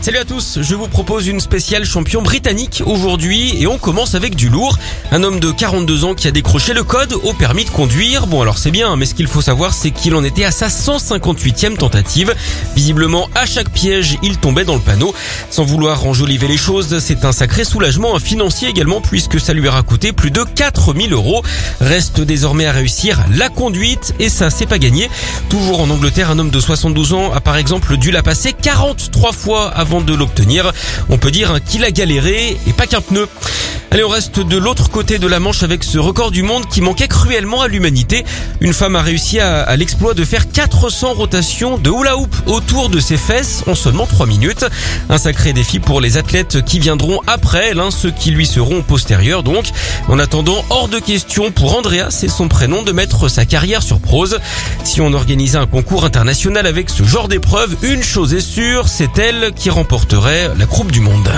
Salut à tous, je vous propose une spéciale champion britannique aujourd'hui et on commence avec du lourd. Un homme de 42 ans qui a décroché le code au permis de conduire. Bon alors c'est bien, mais ce qu'il faut savoir c'est qu'il en était à sa 158e tentative. Visiblement à chaque piège il tombait dans le panneau. Sans vouloir enjoliver les choses, c'est un sacré soulagement financier également puisque ça lui aura coûté plus de 4000 euros. Reste désormais à réussir la conduite et ça c'est pas gagné. Toujours en Angleterre, un homme de 72 ans a par exemple dû la passer 43 fois avant avant de l'obtenir. On peut dire qu'il a galéré et pas qu'un pneu. Allez, on reste de l'autre côté de la Manche avec ce record du monde qui manquait cruellement à l'humanité. Une femme a réussi à, l'exploit de faire 400 rotations de hula hoop autour de ses fesses en seulement 3 minutes. Un sacré défi pour les athlètes qui viendront après elle, hein, ceux qui lui seront postérieurs donc. En attendant, hors de question pour Andrea, c'est son prénom, de mettre sa carrière sur prose. Si on organisait un concours international avec ce genre d'épreuve, une chose est sûre, c'est elle qui remporterait la Coupe du Monde.